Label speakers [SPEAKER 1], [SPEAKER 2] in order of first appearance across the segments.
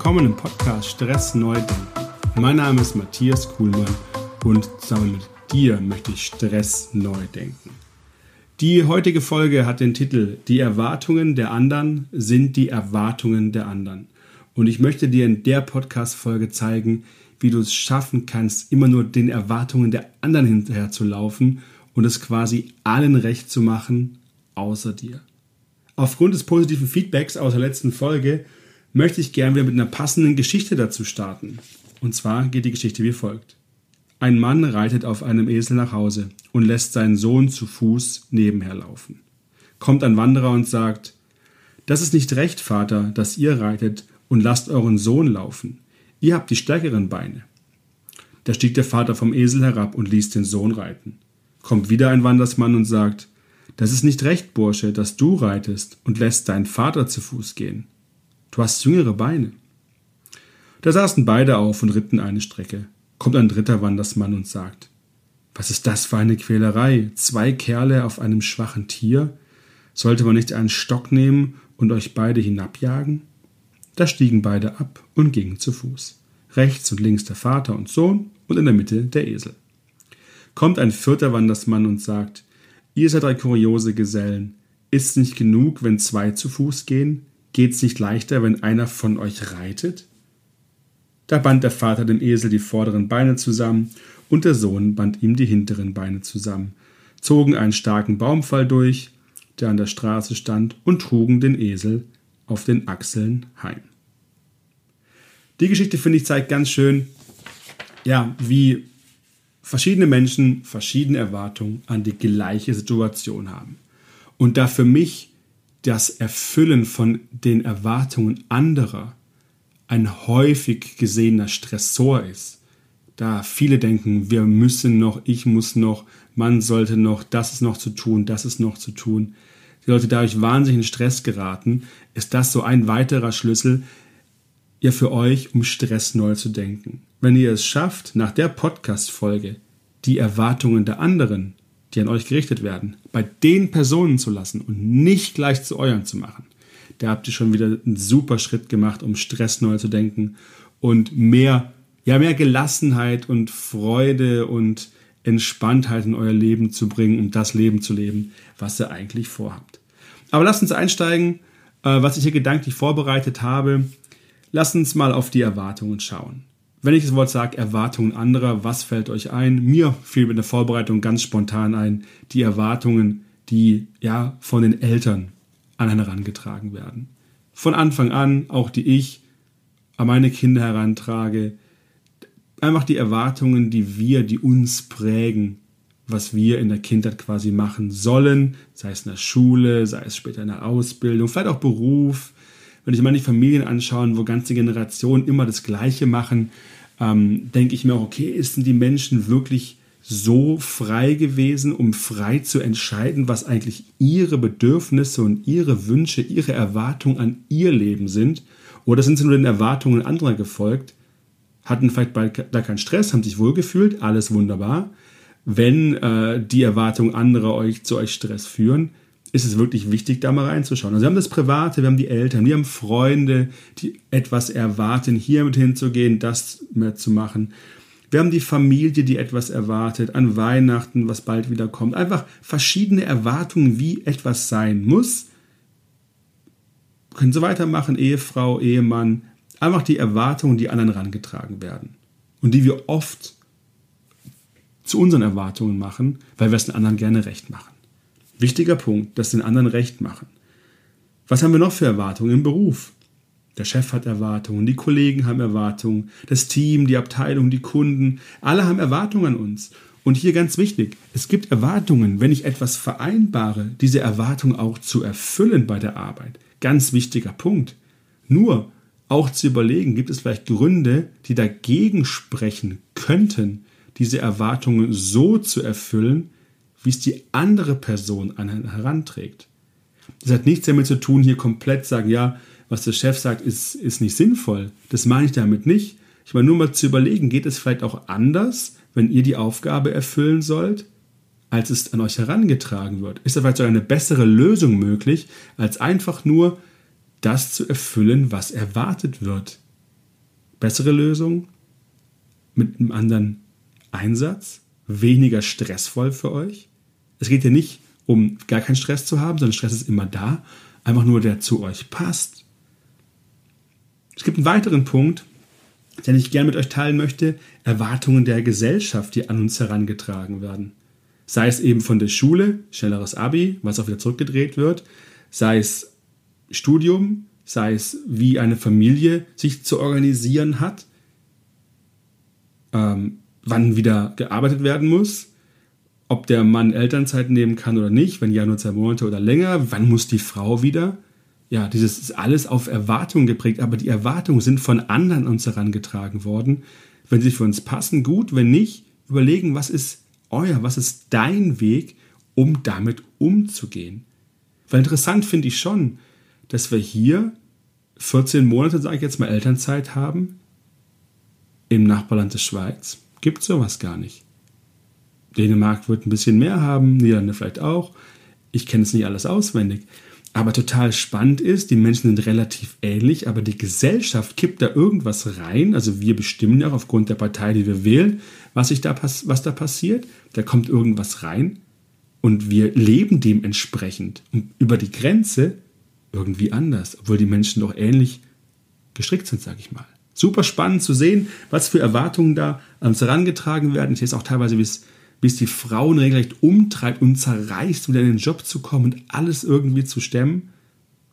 [SPEAKER 1] willkommen im Podcast Stress neu denken. Mein Name ist Matthias Kuhlmann und zusammen mit dir möchte ich Stress neu denken. Die heutige Folge hat den Titel Die Erwartungen der anderen sind die Erwartungen der anderen. Und ich möchte dir in der Podcast-Folge zeigen, wie du es schaffen kannst, immer nur den Erwartungen der anderen hinterher zu laufen und es quasi allen recht zu machen, außer dir. Aufgrund des positiven Feedbacks aus der letzten Folge möchte ich gerne wieder mit einer passenden Geschichte dazu starten. Und zwar geht die Geschichte wie folgt. Ein Mann reitet auf einem Esel nach Hause und lässt seinen Sohn zu Fuß nebenher laufen. Kommt ein Wanderer und sagt, das ist nicht recht, Vater, dass ihr reitet und lasst euren Sohn laufen. Ihr habt die stärkeren Beine. Da stieg der Vater vom Esel herab und ließ den Sohn reiten. Kommt wieder ein Wandersmann und sagt, das ist nicht recht, Bursche, dass du reitest und lässt deinen Vater zu Fuß gehen. Du hast jüngere Beine. Da saßen beide auf und ritten eine Strecke. Kommt ein dritter Wandersmann und sagt, was ist das für eine Quälerei? Zwei Kerle auf einem schwachen Tier? Sollte man nicht einen Stock nehmen und euch beide hinabjagen? Da stiegen beide ab und gingen zu Fuß. Rechts und links der Vater und Sohn und in der Mitte der Esel. Kommt ein vierter Wandersmann und sagt, ihr seid drei kuriose Gesellen. Ist's nicht genug, wenn zwei zu Fuß gehen? Geht's nicht leichter, wenn einer von euch reitet? Da band der Vater dem Esel die vorderen Beine zusammen und der Sohn band ihm die hinteren Beine zusammen, zogen einen starken Baumfall durch, der an der Straße stand, und trugen den Esel auf den Achseln heim. Die Geschichte, finde ich, zeigt ganz schön, ja, wie verschiedene Menschen verschiedene Erwartungen an die gleiche Situation haben. Und da für mich das Erfüllen von den Erwartungen anderer ein häufig gesehener Stressor ist. Da viele denken, wir müssen noch, ich muss noch, man sollte noch, das ist noch zu tun, das ist noch zu tun. Die Leute dadurch wahnsinnig in Stress geraten, ist das so ein weiterer Schlüssel ja für euch, um Stress neu zu denken. Wenn ihr es schafft, nach der Podcast-Folge die Erwartungen der anderen die an euch gerichtet werden, bei den Personen zu lassen und nicht gleich zu euren zu machen, da habt ihr schon wieder einen super Schritt gemacht, um Stress neu zu denken und mehr, ja, mehr Gelassenheit und Freude und Entspanntheit in euer Leben zu bringen, um das Leben zu leben, was ihr eigentlich vorhabt. Aber lasst uns einsteigen, äh, was ich hier gedanklich vorbereitet habe. Lasst uns mal auf die Erwartungen schauen. Wenn ich das Wort sage, Erwartungen anderer, was fällt euch ein? Mir fiel mit der Vorbereitung ganz spontan ein, die Erwartungen, die ja von den Eltern an einen herangetragen werden. Von Anfang an, auch die ich an meine Kinder herantrage, einfach die Erwartungen, die wir, die uns prägen, was wir in der Kindheit quasi machen sollen, sei es in der Schule, sei es später in der Ausbildung, vielleicht auch Beruf, wenn ich mal die Familien anschaue, wo ganze Generationen immer das Gleiche machen, ähm, denke ich mir auch, okay, sind die Menschen wirklich so frei gewesen, um frei zu entscheiden, was eigentlich ihre Bedürfnisse und ihre Wünsche, ihre Erwartungen an ihr Leben sind? Oder sind sie nur den Erwartungen anderer gefolgt? Hatten vielleicht bald da keinen Stress, haben sich wohlgefühlt, alles wunderbar. Wenn äh, die Erwartungen anderer euch zu euch Stress führen, ist es wirklich wichtig, da mal reinzuschauen. Also wir haben das Private, wir haben die Eltern, wir haben Freunde, die etwas erwarten, hier mit hinzugehen, das mehr zu machen. Wir haben die Familie, die etwas erwartet, an Weihnachten, was bald wieder kommt. Einfach verschiedene Erwartungen, wie etwas sein muss. Können Sie weitermachen, Ehefrau, Ehemann. Einfach die Erwartungen, die anderen herangetragen werden. Und die wir oft zu unseren Erwartungen machen, weil wir es den anderen gerne recht machen. Wichtiger Punkt, das den anderen recht machen. Was haben wir noch für Erwartungen im Beruf? Der Chef hat Erwartungen, die Kollegen haben Erwartungen, das Team, die Abteilung, die Kunden, alle haben Erwartungen an uns. Und hier ganz wichtig, es gibt Erwartungen, wenn ich etwas vereinbare, diese Erwartung auch zu erfüllen bei der Arbeit. Ganz wichtiger Punkt. Nur auch zu überlegen, gibt es vielleicht Gründe, die dagegen sprechen könnten, diese Erwartungen so zu erfüllen, wie es die andere Person an heranträgt. Das hat nichts damit zu tun, hier komplett sagen, ja, was der Chef sagt, ist, ist nicht sinnvoll. Das meine ich damit nicht. Ich meine nur mal zu überlegen, geht es vielleicht auch anders, wenn ihr die Aufgabe erfüllen sollt, als es an euch herangetragen wird? Ist da vielleicht sogar eine bessere Lösung möglich, als einfach nur das zu erfüllen, was erwartet wird? bessere Lösung mit einem anderen Einsatz, weniger stressvoll für euch. Es geht ja nicht um gar keinen Stress zu haben, sondern Stress ist immer da, einfach nur der zu euch passt. Es gibt einen weiteren Punkt, den ich gerne mit euch teilen möchte, Erwartungen der Gesellschaft, die an uns herangetragen werden. Sei es eben von der Schule, schnelleres Abi, was auch wieder zurückgedreht wird, sei es Studium, sei es wie eine Familie sich zu organisieren hat, ähm, wann wieder gearbeitet werden muss, ob der Mann Elternzeit nehmen kann oder nicht, wenn ja nur zwei Monate oder länger, wann muss die Frau wieder. Ja, dieses ist alles auf Erwartungen geprägt, aber die Erwartungen sind von anderen uns herangetragen worden. Wenn sie für uns passen, gut, wenn nicht, überlegen, was ist euer, was ist dein Weg, um damit umzugehen. Weil interessant finde ich schon, dass wir hier 14 Monate, sage ich jetzt mal, Elternzeit haben. Im Nachbarland der Schweiz gibt sowas gar nicht. Dänemark wird ein bisschen mehr haben, Niederlande vielleicht auch. Ich kenne es nicht alles auswendig. Aber total spannend ist, die Menschen sind relativ ähnlich, aber die Gesellschaft kippt da irgendwas rein. Also wir bestimmen ja auch aufgrund der Partei, die wir wählen, was, sich da, was da passiert. Da kommt irgendwas rein und wir leben dementsprechend und über die Grenze irgendwie anders, obwohl die Menschen doch ähnlich gestrickt sind, sage ich mal. Super spannend zu sehen, was für Erwartungen da an uns herangetragen werden. Ich sehe es auch teilweise, wie es es die Frauen regelrecht umtreibt und zerreißt, um in den Job zu kommen und alles irgendwie zu stemmen.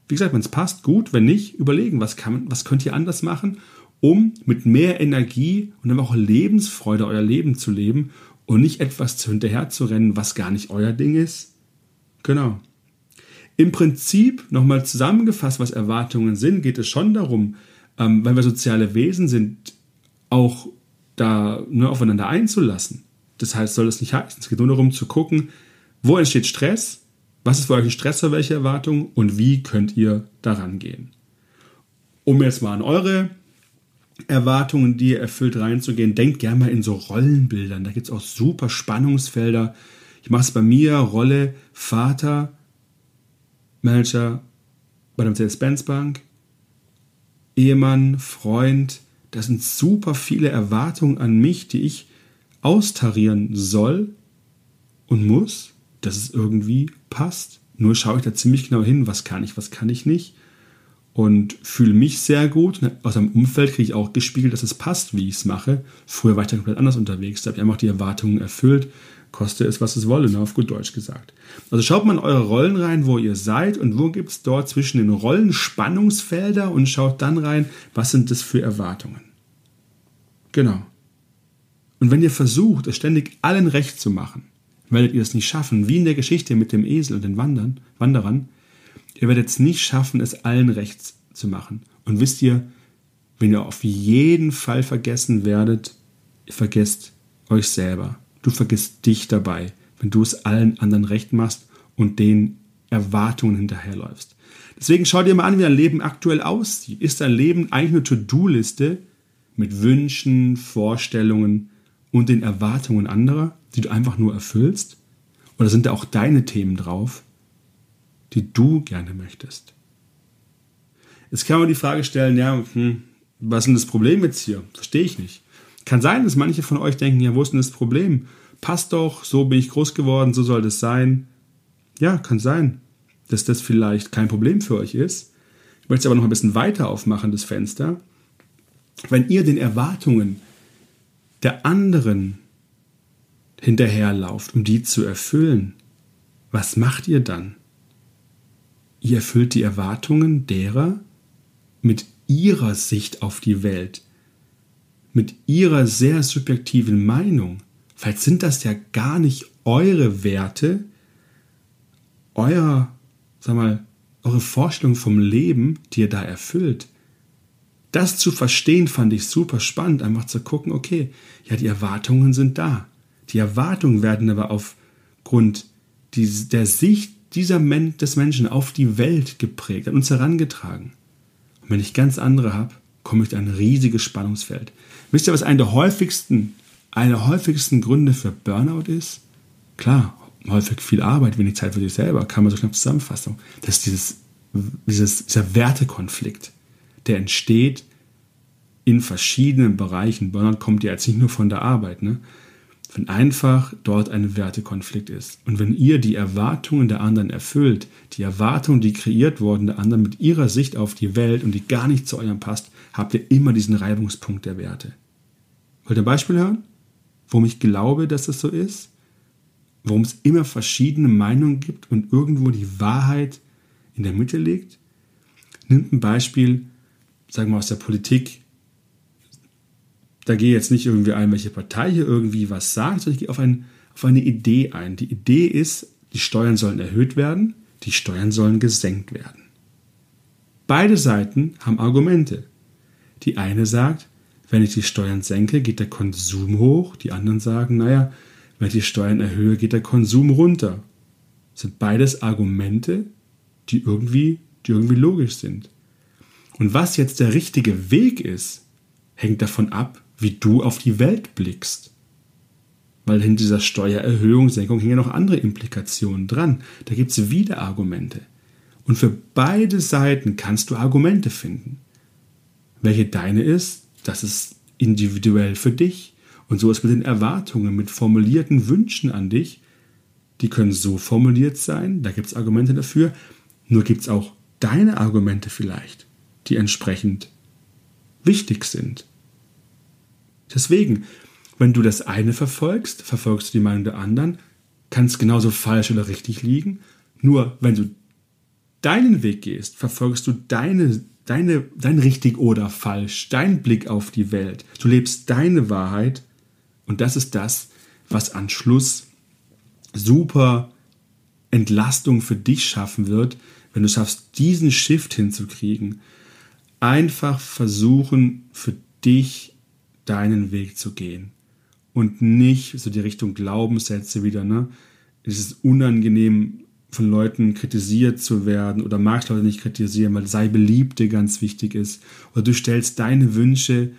[SPEAKER 1] Wie gesagt, wenn es passt, gut, wenn nicht, überlegen, was, kann, was könnt ihr anders machen, um mit mehr Energie und dann auch Lebensfreude euer Leben zu leben und nicht etwas hinterher zu rennen, was gar nicht euer Ding ist. Genau. Im Prinzip, nochmal zusammengefasst, was Erwartungen sind, geht es schon darum, ähm, weil wir soziale Wesen sind, auch da ne, aufeinander einzulassen. Das heißt, soll das nicht heißen. Es geht nur darum zu gucken, wo entsteht Stress, was ist für euch ein Stressor, welche Erwartungen und wie könnt ihr daran gehen. Um jetzt mal an eure Erwartungen, die ihr erfüllt, reinzugehen, denkt gerne mal in so Rollenbildern. Da gibt es auch super Spannungsfelder. Ich mache es bei mir, Rolle Vater, Manager bei der Mercedes-Benz Bank, Ehemann, Freund. Das sind super viele Erwartungen an mich, die ich austarieren soll und muss, dass es irgendwie passt. Nur schaue ich da ziemlich genau hin, was kann ich, was kann ich nicht. Und fühle mich sehr gut. Aus einem Umfeld kriege ich auch gespiegelt, dass es passt, wie ich es mache. Früher war ich da komplett anders unterwegs. Da habe ich einfach die Erwartungen erfüllt. Koste es, was es wolle, ne, auf gut Deutsch gesagt. Also schaut mal in eure Rollen rein, wo ihr seid und wo gibt es dort zwischen den Rollen Spannungsfelder und schaut dann rein, was sind das für Erwartungen. Genau. Und wenn ihr versucht, es ständig allen recht zu machen, werdet ihr es nicht schaffen, wie in der Geschichte mit dem Esel und den Wandern, Wanderern. Ihr werdet es nicht schaffen, es allen recht zu machen. Und wisst ihr, wenn ihr auf jeden Fall vergessen werdet, ihr vergesst euch selber. Du vergisst dich dabei, wenn du es allen anderen recht machst und den Erwartungen hinterherläufst. Deswegen schau dir mal an, wie dein Leben aktuell aussieht. Ist dein Leben eigentlich eine To-Do-Liste mit Wünschen, Vorstellungen, und den Erwartungen anderer, die du einfach nur erfüllst? Oder sind da auch deine Themen drauf, die du gerne möchtest? Jetzt kann man die Frage stellen, ja, hm, was ist denn das Problem jetzt hier? Verstehe ich nicht. Kann sein, dass manche von euch denken, ja, wo ist denn das Problem? Passt doch, so bin ich groß geworden, so soll das sein. Ja, kann sein, dass das vielleicht kein Problem für euch ist. Ich möchte es aber noch ein bisschen weiter aufmachen, das Fenster. Wenn ihr den Erwartungen der anderen hinterherlauft, um die zu erfüllen, was macht ihr dann? Ihr erfüllt die Erwartungen derer mit ihrer Sicht auf die Welt, mit ihrer sehr subjektiven Meinung. Vielleicht sind das ja gar nicht eure Werte, euer, sag mal, eure Vorstellung vom Leben, die ihr da erfüllt das zu verstehen fand ich super spannend, einfach zu gucken, okay, ja, die Erwartungen sind da. Die Erwartungen werden aber aufgrund der Sicht dieser Men des Menschen auf die Welt geprägt, an uns herangetragen. Und wenn ich ganz andere habe, komme ich in ein riesiges Spannungsfeld. Wisst ihr, was einer der häufigsten, einer häufigsten Gründe für Burnout ist? Klar, häufig viel Arbeit, wenig Zeit für sich selber, kann man so knapp zusammenfassen. Das ist dieses, dieses, dieser Wertekonflikt der entsteht, in verschiedenen Bereichen, Burnout kommt ja jetzt nicht nur von der Arbeit, ne? wenn einfach dort ein Wertekonflikt ist. Und wenn ihr die Erwartungen der anderen erfüllt, die Erwartungen, die kreiert wurden der anderen mit ihrer Sicht auf die Welt und die gar nicht zu eurem passt, habt ihr immer diesen Reibungspunkt der Werte. Wollt ihr ein Beispiel hören? Warum ich glaube, dass das so ist? Warum es immer verschiedene Meinungen gibt und irgendwo die Wahrheit in der Mitte liegt? Nimmt ein Beispiel, sagen wir aus der Politik, da gehe jetzt nicht irgendwie ein, welche Partei hier irgendwie was sagt, sondern ich gehe auf, ein, auf eine Idee ein. Die Idee ist, die Steuern sollen erhöht werden, die Steuern sollen gesenkt werden. Beide Seiten haben Argumente. Die eine sagt, wenn ich die Steuern senke, geht der Konsum hoch. Die anderen sagen, naja, wenn ich die Steuern erhöhe, geht der Konsum runter. Das sind beides Argumente, die irgendwie, die irgendwie logisch sind. Und was jetzt der richtige Weg ist, hängt davon ab, wie du auf die Welt blickst. Weil hinter dieser Steuererhöhung, Senkung hängen ja noch andere Implikationen dran. Da gibt es wieder Argumente. Und für beide Seiten kannst du Argumente finden. Welche deine ist, das ist individuell für dich. Und so ist mit den Erwartungen, mit formulierten Wünschen an dich. Die können so formuliert sein, da gibt es Argumente dafür. Nur gibt es auch deine Argumente vielleicht, die entsprechend wichtig sind. Deswegen, wenn du das eine verfolgst, verfolgst du die Meinung der anderen, kann es genauso falsch oder richtig liegen. Nur wenn du deinen Weg gehst, verfolgst du deine, deine, dein richtig oder falsch, dein Blick auf die Welt. Du lebst deine Wahrheit und das ist das, was an Schluss super Entlastung für dich schaffen wird, wenn du schaffst, diesen Shift hinzukriegen. Einfach versuchen, für dich deinen Weg zu gehen und nicht so die Richtung Glaubenssätze wieder, ne? Es ist unangenehm, von Leuten kritisiert zu werden oder magst Leute nicht kritisieren, weil sei beliebt dir ganz wichtig ist. Oder du stellst deine Wünsche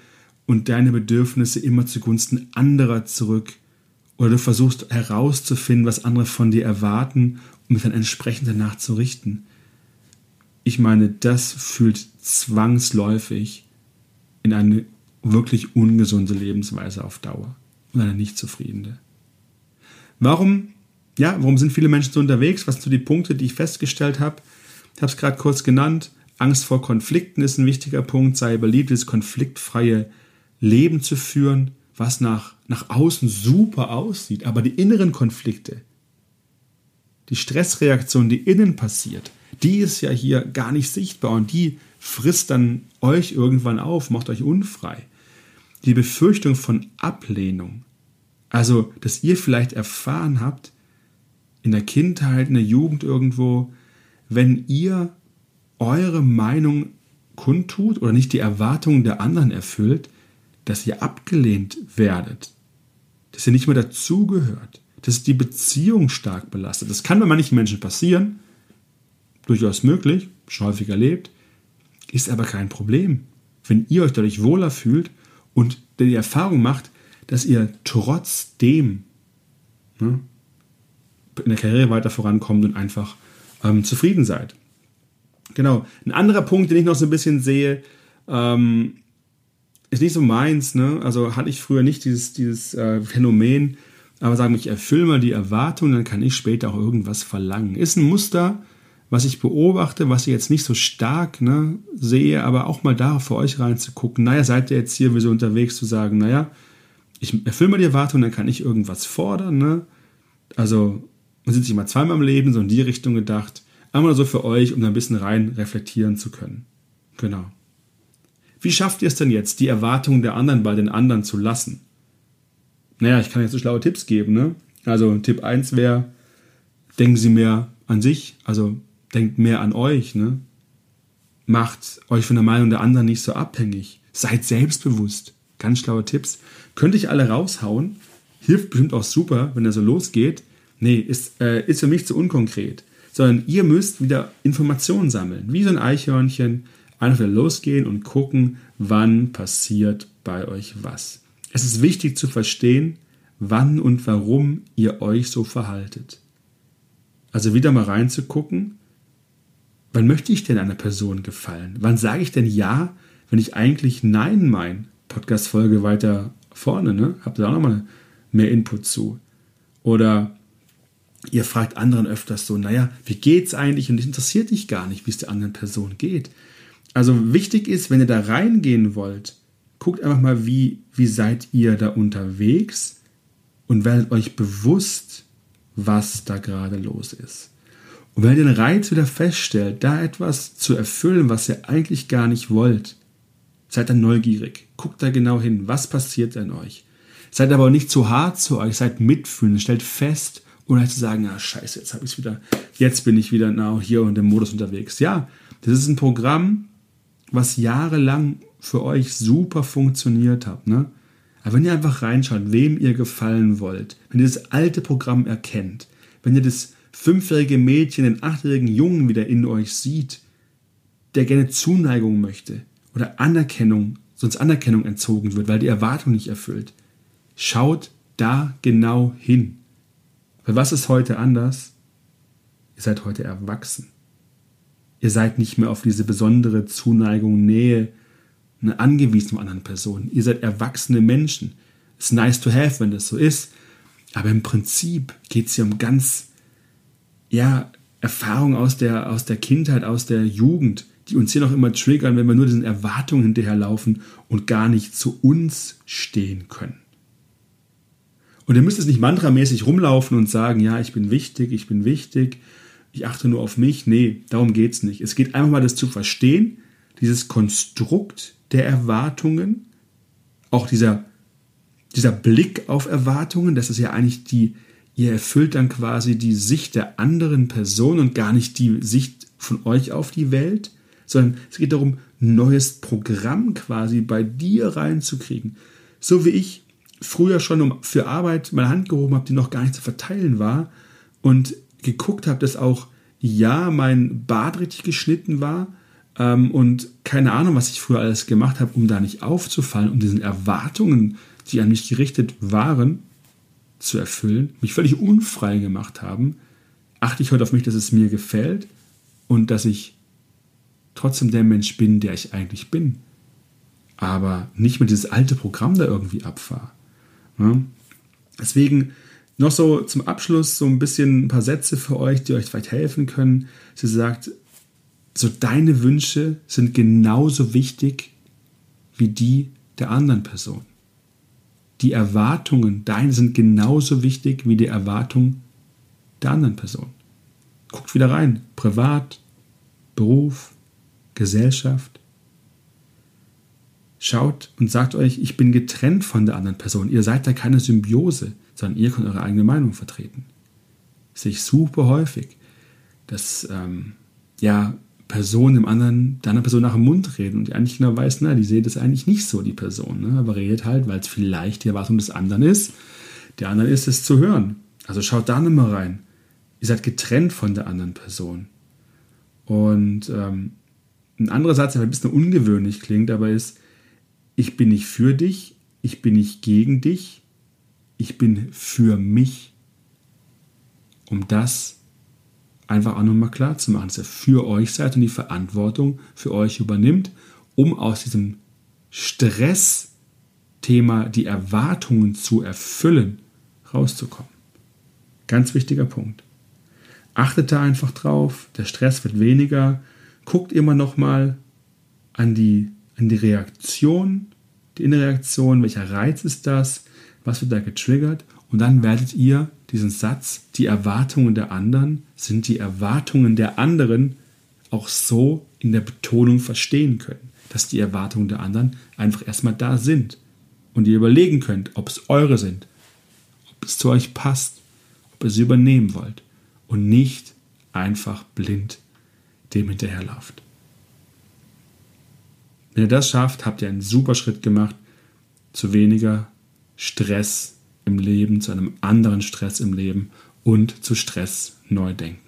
[SPEAKER 1] und deine Bedürfnisse immer zugunsten anderer zurück. Oder du versuchst herauszufinden, was andere von dir erwarten, um mich dann entsprechend danach zu richten. Ich meine, das fühlt zwangsläufig in eine wirklich ungesunde Lebensweise auf Dauer und eine nicht zufriedene. Warum, ja, warum sind viele Menschen so unterwegs? Was sind so die Punkte, die ich festgestellt habe? Ich habe es gerade kurz genannt. Angst vor Konflikten ist ein wichtiger Punkt. Sei beliebt, das konfliktfreie Leben zu führen, was nach, nach außen super aussieht. Aber die inneren Konflikte, die Stressreaktion, die innen passiert, die ist ja hier gar nicht sichtbar und die frisst dann euch irgendwann auf, macht euch unfrei. Die Befürchtung von Ablehnung, also dass ihr vielleicht erfahren habt, in der Kindheit, in der Jugend irgendwo, wenn ihr eure Meinung kundtut oder nicht die Erwartungen der anderen erfüllt, dass ihr abgelehnt werdet, dass ihr nicht mehr dazugehört, dass die Beziehung stark belastet. Das kann bei manchen Menschen passieren, durchaus möglich, schon häufig erlebt, ist aber kein Problem. Wenn ihr euch dadurch wohler fühlt und die Erfahrung macht, dass ihr trotzdem ne, in der Karriere weiter vorankommt und einfach ähm, zufrieden seid. Genau. Ein anderer Punkt, den ich noch so ein bisschen sehe, ähm, ist nicht so meins. Ne? Also hatte ich früher nicht dieses, dieses äh, Phänomen, aber sagen ich erfülle mal die Erwartung, dann kann ich später auch irgendwas verlangen. Ist ein Muster, was ich beobachte, was ich jetzt nicht so stark ne, sehe, aber auch mal da für euch reinzugucken. Naja, seid ihr jetzt hier wie so unterwegs zu sagen, naja, ich erfülle mal die Erwartung, dann kann ich irgendwas fordern. Ne? Also man sitzt sich mal zweimal im Leben, so in die Richtung gedacht. Einmal so für euch, um da ein bisschen rein reflektieren zu können. Genau. Wie schafft ihr es denn jetzt, die Erwartungen der anderen bei den anderen zu lassen? Naja, ich kann jetzt so schlaue Tipps geben. Ne? Also Tipp 1 wäre, denken Sie mehr an sich, also denkt mehr an euch, ne? Macht euch von der Meinung der anderen nicht so abhängig. Seid selbstbewusst. Ganz schlaue Tipps. Könnte ich alle raushauen. Hilft bestimmt auch super, wenn er so losgeht. Nee, ist, äh, ist für mich zu unkonkret. Sondern ihr müsst wieder Informationen sammeln. Wie so ein Eichhörnchen. Einfach wieder losgehen und gucken, wann passiert bei euch was. Es ist wichtig zu verstehen, wann und warum ihr euch so verhaltet. Also wieder mal reinzugucken, wann möchte ich denn einer Person gefallen? Wann sage ich denn ja, wenn ich eigentlich Nein meine? Podcast-Folge weiter vorne, ne? Habt ihr da auch nochmal mehr Input zu? Oder ihr fragt anderen öfters so, naja, wie geht's eigentlich? Und es interessiert dich gar nicht, wie es der anderen Person geht. Also wichtig ist, wenn ihr da reingehen wollt, guckt einfach mal, wie, wie seid ihr da unterwegs und werdet euch bewusst, was da gerade los ist. Und wenn ihr den Reiz wieder feststellt, da etwas zu erfüllen, was ihr eigentlich gar nicht wollt, seid dann neugierig. Guckt da genau hin, was passiert in euch. Seid aber nicht zu hart zu euch, seid mitfühlend, stellt fest, ohne zu sagen, ah scheiße, jetzt habe ich es wieder, jetzt bin ich wieder now hier und im Modus unterwegs. Ja, das ist ein Programm, was jahrelang für euch super funktioniert hat. Ne? Aber wenn ihr einfach reinschaut, wem ihr gefallen wollt, wenn ihr das alte Programm erkennt, wenn ihr das fünfjährige Mädchen, den achtjährigen Jungen wieder in euch sieht, der gerne Zuneigung möchte oder Anerkennung, sonst Anerkennung entzogen wird, weil die Erwartung nicht erfüllt, schaut da genau hin. Weil was ist heute anders? Ihr seid heute erwachsen. Ihr seid nicht mehr auf diese besondere Zuneigung, Nähe angewiesen von anderen Personen. Ihr seid erwachsene Menschen. Ist nice to have, wenn das so ist. Aber im Prinzip geht es hier um ganz ja, Erfahrungen aus der, aus der Kindheit, aus der Jugend, die uns hier noch immer triggern, wenn wir nur diesen Erwartungen hinterherlaufen und gar nicht zu uns stehen können. Und ihr müsst es nicht mantramäßig rumlaufen und sagen, ja, ich bin wichtig, ich bin wichtig, ich achte nur auf mich. Nee, darum geht es nicht. Es geht einfach mal das zu verstehen, dieses Konstrukt der Erwartungen, auch dieser, dieser Blick auf Erwartungen, das ist ja eigentlich die, ihr erfüllt dann quasi die Sicht der anderen Person und gar nicht die Sicht von euch auf die Welt, sondern es geht darum, neues Programm quasi bei dir reinzukriegen. So wie ich früher schon für Arbeit meine Hand gehoben habe, die noch gar nicht zu verteilen war und geguckt habe, dass auch ja mein Bart richtig geschnitten war ähm, und keine Ahnung, was ich früher alles gemacht habe, um da nicht aufzufallen, um diesen Erwartungen, die an mich gerichtet waren, zu erfüllen, mich völlig unfrei gemacht haben, achte ich heute auf mich, dass es mir gefällt und dass ich trotzdem der Mensch bin, der ich eigentlich bin. Aber nicht mit dieses alte Programm da irgendwie abfahre. Ja? Deswegen noch so zum Abschluss so ein bisschen ein paar Sätze für euch, die euch vielleicht helfen können. Sie sagt, so deine Wünsche sind genauso wichtig wie die der anderen Person die Erwartungen deine sind genauso wichtig wie die Erwartungen der anderen Person. Guckt wieder rein. Privat, Beruf, Gesellschaft. Schaut und sagt euch, ich bin getrennt von der anderen Person. Ihr seid da keine Symbiose, sondern ihr könnt eure eigene Meinung vertreten. Das sehe ich super häufig, dass ähm, ja Person dem anderen, der anderen Person nach dem Mund reden und die eigentlich genau weiß, na, die sieht das eigentlich nicht so, die Person. Ne? Aber redet halt, weil es vielleicht die Erwartung des anderen ist. Der andere ist es zu hören. Also schaut da nochmal rein. Ihr seid getrennt von der anderen Person. Und ähm, ein anderer Satz, der ein bisschen ungewöhnlich klingt, aber ist, ich bin nicht für dich, ich bin nicht gegen dich, ich bin für mich, um das einfach auch nochmal klar zu machen, dass ihr für euch seid und die Verantwortung für euch übernimmt, um aus diesem Stressthema die Erwartungen zu erfüllen, rauszukommen. Ganz wichtiger Punkt. Achtet da einfach drauf, der Stress wird weniger. Guckt immer nochmal an die, an die Reaktion, die innere Reaktion, welcher Reiz ist das, was wird da getriggert und dann werdet ihr diesen Satz, die Erwartungen der anderen sind die Erwartungen der anderen, auch so in der Betonung verstehen können, dass die Erwartungen der anderen einfach erstmal da sind und ihr überlegen könnt, ob es eure sind, ob es zu euch passt, ob ihr sie übernehmen wollt und nicht einfach blind dem hinterherlauft. Wenn ihr das schafft, habt ihr einen super Schritt gemacht zu weniger Stress im Leben, zu einem anderen Stress im Leben und zu Stress neu denken.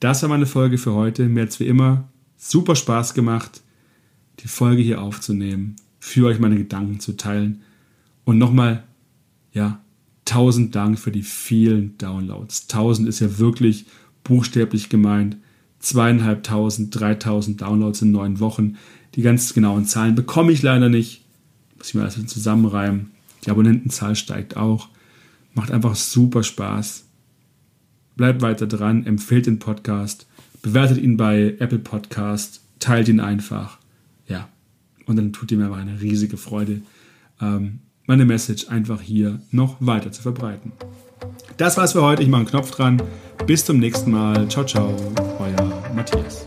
[SPEAKER 1] Das war meine Folge für heute. Mir hat es wie immer super Spaß gemacht, die Folge hier aufzunehmen, für euch meine Gedanken zu teilen. Und nochmal, ja, tausend Dank für die vielen Downloads. Tausend ist ja wirklich buchstäblich gemeint. zweieinhalbtausend, dreitausend Downloads in neun Wochen. Die ganz genauen Zahlen bekomme ich leider nicht. Muss ich mir also zusammenreimen. Die Abonnentenzahl steigt auch. Macht einfach super Spaß. Bleibt weiter dran, empfehlt den Podcast, bewertet ihn bei Apple Podcast, teilt ihn einfach. Ja, und dann tut ihr mir aber eine riesige Freude, ähm, meine Message einfach hier noch weiter zu verbreiten. Das war's für heute. Ich mache einen Knopf dran. Bis zum nächsten Mal. Ciao, ciao. Euer Matthias.